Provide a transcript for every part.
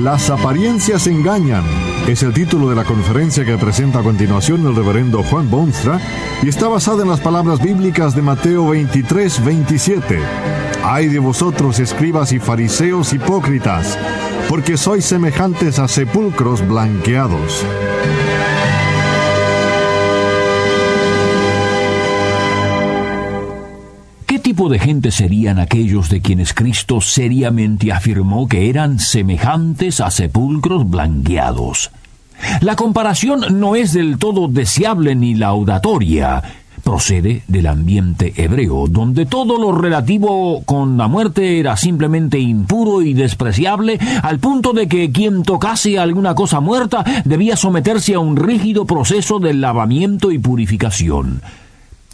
Las apariencias engañan. Es el título de la conferencia que presenta a continuación el reverendo Juan Bonstra y está basada en las palabras bíblicas de Mateo 23, 27. Ay de vosotros, escribas y fariseos hipócritas, porque sois semejantes a sepulcros blanqueados. Tipo de gente serían aquellos de quienes Cristo seriamente afirmó que eran semejantes a sepulcros blanqueados? La comparación no es del todo deseable ni laudatoria. Procede del ambiente hebreo, donde todo lo relativo con la muerte era simplemente impuro y despreciable, al punto de que quien tocase alguna cosa muerta debía someterse a un rígido proceso de lavamiento y purificación.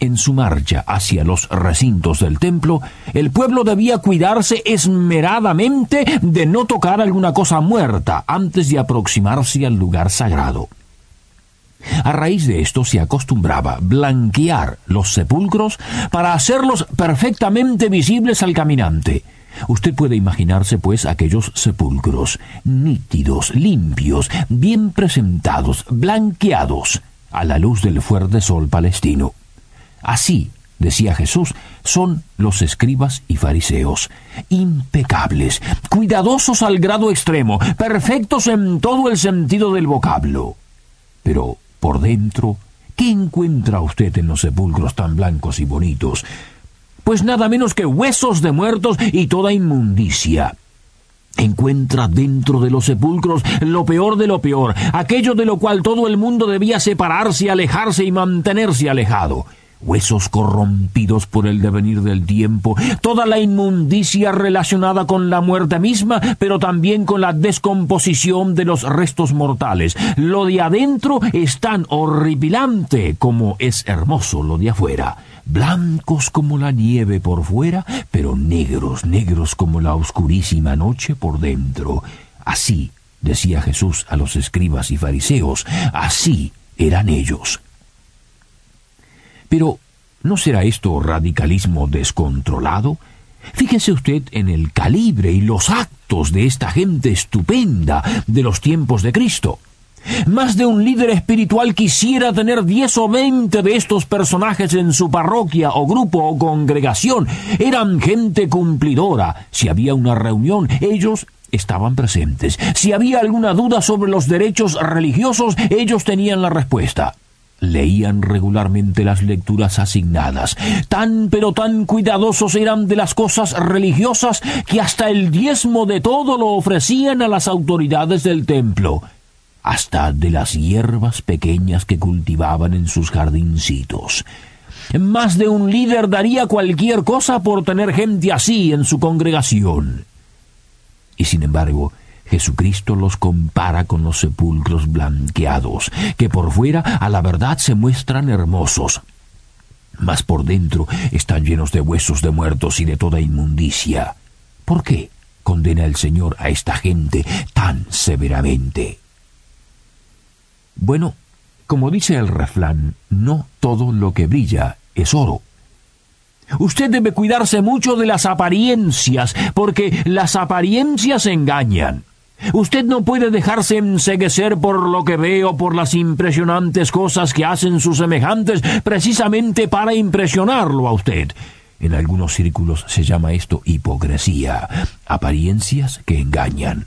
En su marcha hacia los recintos del templo, el pueblo debía cuidarse esmeradamente de no tocar alguna cosa muerta antes de aproximarse al lugar sagrado. A raíz de esto se acostumbraba blanquear los sepulcros para hacerlos perfectamente visibles al caminante. Usted puede imaginarse, pues, aquellos sepulcros, nítidos, limpios, bien presentados, blanqueados, a la luz del fuerte sol palestino. Así, decía Jesús, son los escribas y fariseos, impecables, cuidadosos al grado extremo, perfectos en todo el sentido del vocablo. Pero, por dentro, ¿qué encuentra usted en los sepulcros tan blancos y bonitos? Pues nada menos que huesos de muertos y toda inmundicia. Encuentra dentro de los sepulcros lo peor de lo peor, aquello de lo cual todo el mundo debía separarse, alejarse y mantenerse alejado huesos corrompidos por el devenir del tiempo, toda la inmundicia relacionada con la muerte misma, pero también con la descomposición de los restos mortales. Lo de adentro es tan horripilante como es hermoso lo de afuera. Blancos como la nieve por fuera, pero negros, negros como la oscurísima noche por dentro. Así, decía Jesús a los escribas y fariseos, así eran ellos. Pero, ¿no será esto radicalismo descontrolado? Fíjese usted en el calibre y los actos de esta gente estupenda de los tiempos de Cristo. Más de un líder espiritual quisiera tener diez o veinte de estos personajes en su parroquia o grupo o congregación. Eran gente cumplidora. Si había una reunión, ellos estaban presentes. Si había alguna duda sobre los derechos religiosos, ellos tenían la respuesta leían regularmente las lecturas asignadas. Tan pero tan cuidadosos eran de las cosas religiosas que hasta el diezmo de todo lo ofrecían a las autoridades del templo, hasta de las hierbas pequeñas que cultivaban en sus jardincitos. Más de un líder daría cualquier cosa por tener gente así en su congregación. Y sin embargo, Jesucristo los compara con los sepulcros blanqueados, que por fuera a la verdad se muestran hermosos, mas por dentro están llenos de huesos de muertos y de toda inmundicia. ¿Por qué condena el Señor a esta gente tan severamente? Bueno, como dice el refrán, no todo lo que brilla es oro. Usted debe cuidarse mucho de las apariencias, porque las apariencias engañan. Usted no puede dejarse enseguecer por lo que ve o por las impresionantes cosas que hacen sus semejantes precisamente para impresionarlo a usted. En algunos círculos se llama esto hipocresía, apariencias que engañan.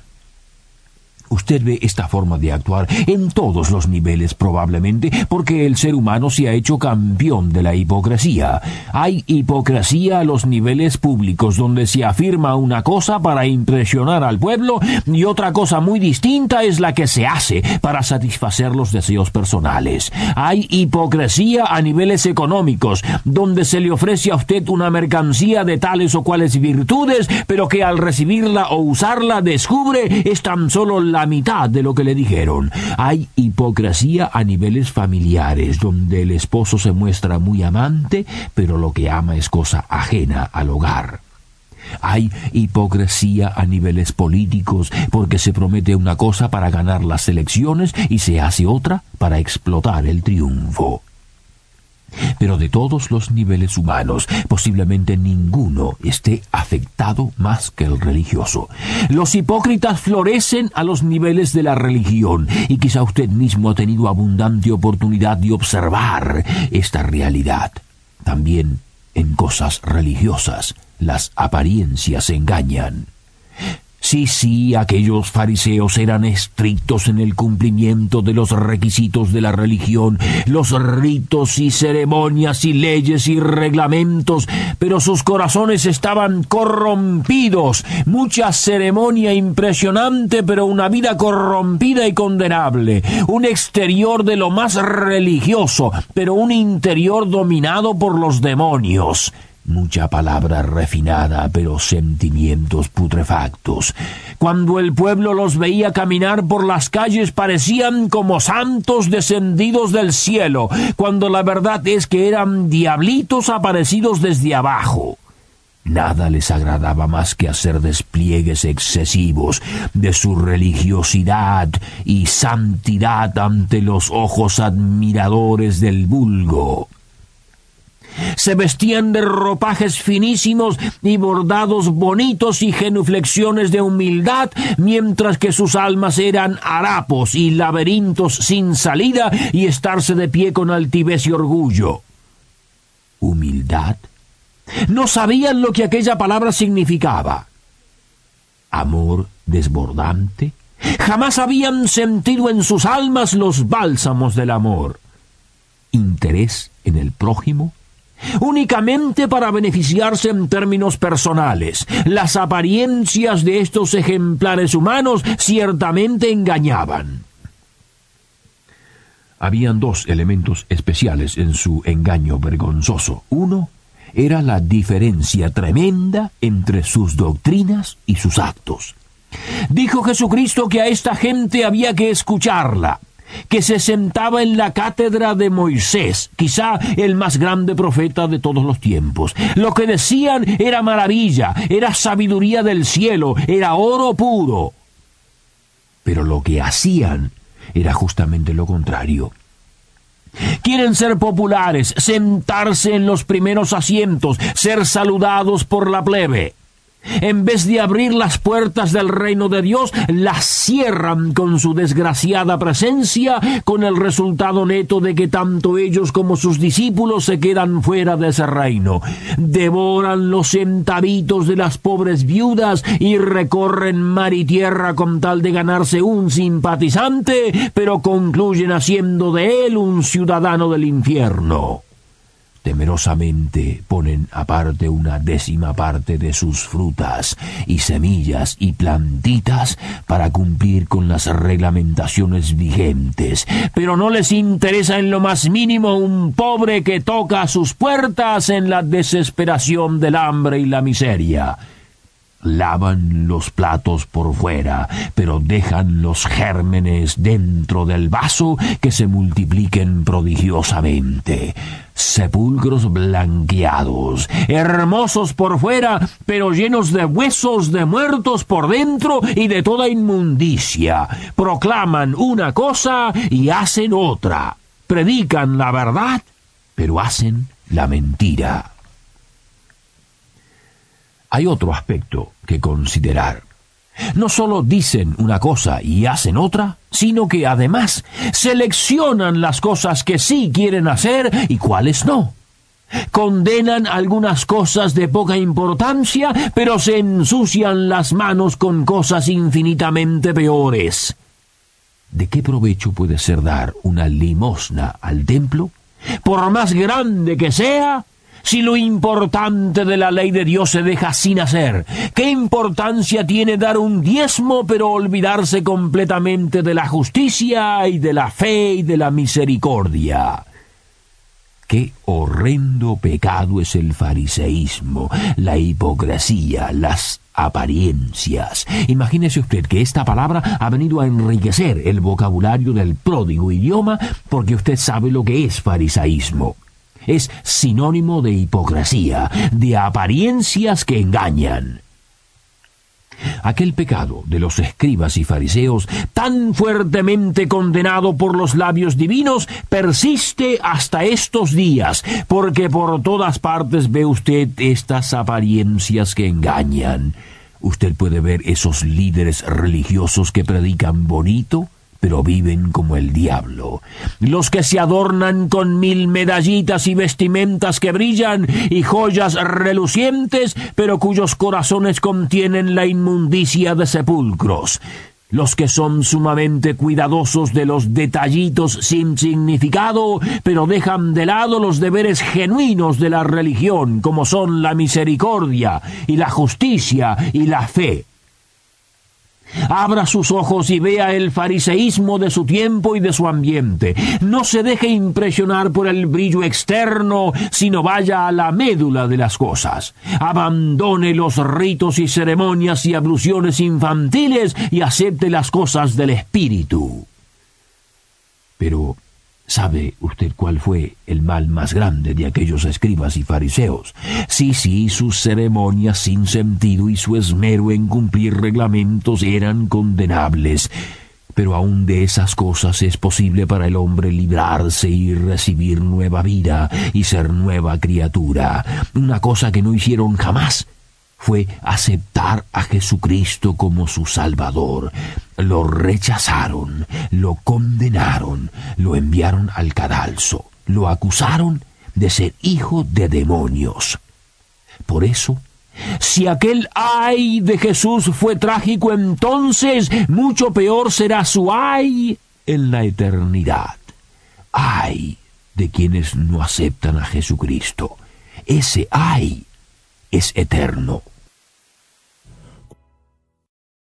Usted ve esta forma de actuar en todos los niveles probablemente porque el ser humano se ha hecho campeón de la hipocresía. Hay hipocresía a los niveles públicos donde se afirma una cosa para impresionar al pueblo y otra cosa muy distinta es la que se hace para satisfacer los deseos personales. Hay hipocresía a niveles económicos donde se le ofrece a usted una mercancía de tales o cuales virtudes pero que al recibirla o usarla descubre es tan solo la mitad de lo que le dijeron. Hay hipocresía a niveles familiares, donde el esposo se muestra muy amante, pero lo que ama es cosa ajena al hogar. Hay hipocresía a niveles políticos porque se promete una cosa para ganar las elecciones y se hace otra para explotar el triunfo. Pero de todos los niveles humanos, posiblemente ninguno esté afectado más que el religioso. Los hipócritas florecen a los niveles de la religión, y quizá usted mismo ha tenido abundante oportunidad de observar esta realidad. También en cosas religiosas las apariencias engañan. Sí, sí, aquellos fariseos eran estrictos en el cumplimiento de los requisitos de la religión, los ritos y ceremonias y leyes y reglamentos, pero sus corazones estaban corrompidos. Mucha ceremonia impresionante, pero una vida corrompida y condenable. Un exterior de lo más religioso, pero un interior dominado por los demonios. Mucha palabra refinada, pero sentimientos putrefactos. Cuando el pueblo los veía caminar por las calles parecían como santos descendidos del cielo, cuando la verdad es que eran diablitos aparecidos desde abajo. Nada les agradaba más que hacer despliegues excesivos de su religiosidad y santidad ante los ojos admiradores del vulgo se vestían de ropajes finísimos y bordados bonitos y genuflexiones de humildad, mientras que sus almas eran harapos y laberintos sin salida y estarse de pie con altivez y orgullo. ¿Humildad? No sabían lo que aquella palabra significaba. ¿Amor desbordante? Jamás habían sentido en sus almas los bálsamos del amor. ¿Interés en el prójimo? Únicamente para beneficiarse en términos personales. Las apariencias de estos ejemplares humanos ciertamente engañaban. Habían dos elementos especiales en su engaño vergonzoso. Uno era la diferencia tremenda entre sus doctrinas y sus actos. Dijo Jesucristo que a esta gente había que escucharla, que se sentaba en la cátedra de Moisés, quizá el más grande profeta de todos los tiempos. Lo que decían era maravilla, era sabiduría del cielo, era oro puro. Pero lo que hacían era justamente lo contrario. Quieren ser populares, sentarse en los primeros asientos, ser saludados por la plebe. En vez de abrir las puertas del reino de Dios, las cierran con su desgraciada presencia, con el resultado neto de que tanto ellos como sus discípulos se quedan fuera de ese reino. Devoran los centavitos de las pobres viudas y recorren mar y tierra con tal de ganarse un simpatizante, pero concluyen haciendo de él un ciudadano del infierno temerosamente ponen aparte una décima parte de sus frutas y semillas y plantitas para cumplir con las reglamentaciones vigentes, pero no les interesa en lo más mínimo un pobre que toca sus puertas en la desesperación del hambre y la miseria lavan los platos por fuera, pero dejan los gérmenes dentro del vaso que se multipliquen prodigiosamente. Sepulcros blanqueados, hermosos por fuera, pero llenos de huesos de muertos por dentro y de toda inmundicia. Proclaman una cosa y hacen otra. Predican la verdad, pero hacen la mentira hay otro aspecto que considerar. No solo dicen una cosa y hacen otra, sino que además seleccionan las cosas que sí quieren hacer y cuáles no. Condenan algunas cosas de poca importancia, pero se ensucian las manos con cosas infinitamente peores. ¿De qué provecho puede ser dar una limosna al templo? Por más grande que sea, si lo importante de la ley de Dios se deja sin hacer? ¿Qué importancia tiene dar un diezmo pero olvidarse completamente de la justicia y de la fe y de la misericordia? Qué horrendo pecado es el fariseísmo, la hipocresía, las apariencias. Imagínese usted que esta palabra ha venido a enriquecer el vocabulario del pródigo idioma porque usted sabe lo que es farisaísmo. Es sinónimo de hipocresía, de apariencias que engañan. Aquel pecado de los escribas y fariseos, tan fuertemente condenado por los labios divinos, persiste hasta estos días, porque por todas partes ve usted estas apariencias que engañan. Usted puede ver esos líderes religiosos que predican bonito, pero viven como el diablo. Los que se adornan con mil medallitas y vestimentas que brillan y joyas relucientes, pero cuyos corazones contienen la inmundicia de sepulcros los que son sumamente cuidadosos de los detallitos sin significado, pero dejan de lado los deberes genuinos de la religión, como son la misericordia y la justicia y la fe. Abra sus ojos y vea el fariseísmo de su tiempo y de su ambiente. No se deje impresionar por el brillo externo, sino vaya a la médula de las cosas. Abandone los ritos y ceremonias y abluciones infantiles y acepte las cosas del espíritu. Pero ¿Sabe usted cuál fue el mal más grande de aquellos escribas y fariseos? Sí, sí, sus ceremonias sin sentido y su esmero en cumplir reglamentos eran condenables. Pero aun de esas cosas es posible para el hombre librarse y recibir nueva vida y ser nueva criatura, una cosa que no hicieron jamás fue aceptar a Jesucristo como su Salvador. Lo rechazaron, lo condenaron, lo enviaron al cadalso, lo acusaron de ser hijo de demonios. Por eso, si aquel ay de Jesús fue trágico entonces, mucho peor será su ay en la eternidad. Ay de quienes no aceptan a Jesucristo. Ese ay es eterno.